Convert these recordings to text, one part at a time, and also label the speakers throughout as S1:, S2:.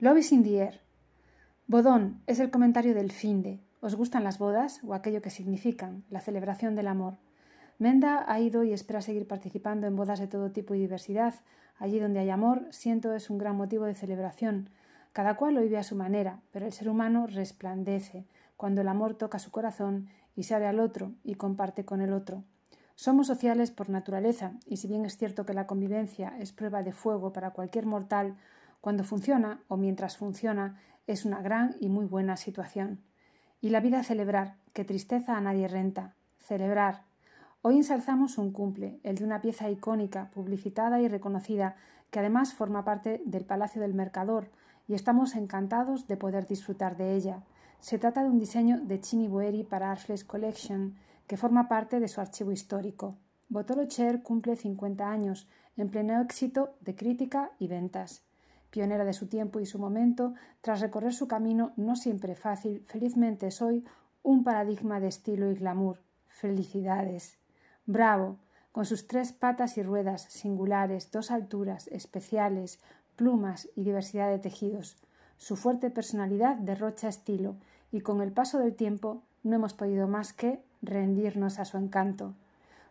S1: Love is in the air. Bodón es el comentario del fin de. ¿Os gustan las bodas o aquello que significan, la celebración del amor? Menda ha ido y espera seguir participando en bodas de todo tipo y diversidad. Allí donde hay amor, siento es un gran motivo de celebración. Cada cual lo vive a su manera, pero el ser humano resplandece cuando el amor toca su corazón y sabe al otro y comparte con el otro. Somos sociales por naturaleza, y si bien es cierto que la convivencia es prueba de fuego para cualquier mortal, cuando funciona o mientras funciona es una gran y muy buena situación. Y la vida celebrar, que tristeza a nadie renta. Celebrar. Hoy ensalzamos un cumple, el de una pieza icónica, publicitada y reconocida, que además forma parte del Palacio del Mercador, y estamos encantados de poder disfrutar de ella. Se trata de un diseño de Chini Boeri para Arfles Collection, que forma parte de su archivo histórico. Botolo Cher cumple 50 años, en pleno éxito de crítica y ventas. Pionera de su tiempo y su momento, tras recorrer su camino no siempre fácil, felizmente soy un paradigma de estilo y glamour. Felicidades. Bravo, con sus tres patas y ruedas singulares, dos alturas especiales, plumas y diversidad de tejidos. Su fuerte personalidad derrocha estilo y con el paso del tiempo no hemos podido más que rendirnos a su encanto.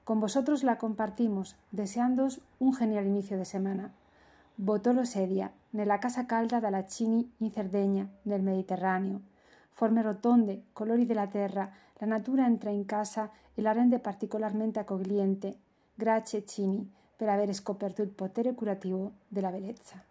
S1: Con vosotros la compartimos, deseándoos un genial inicio de semana. Botolo sedia, nella casa calda dalla Cini in Cerdeña, nel Mediterraneo. Forme rotonde, colori della terra, la natura entra in casa e la rende particolarmente accogliente. Grazie Cini per aver scoperto il potere curativo della bellezza.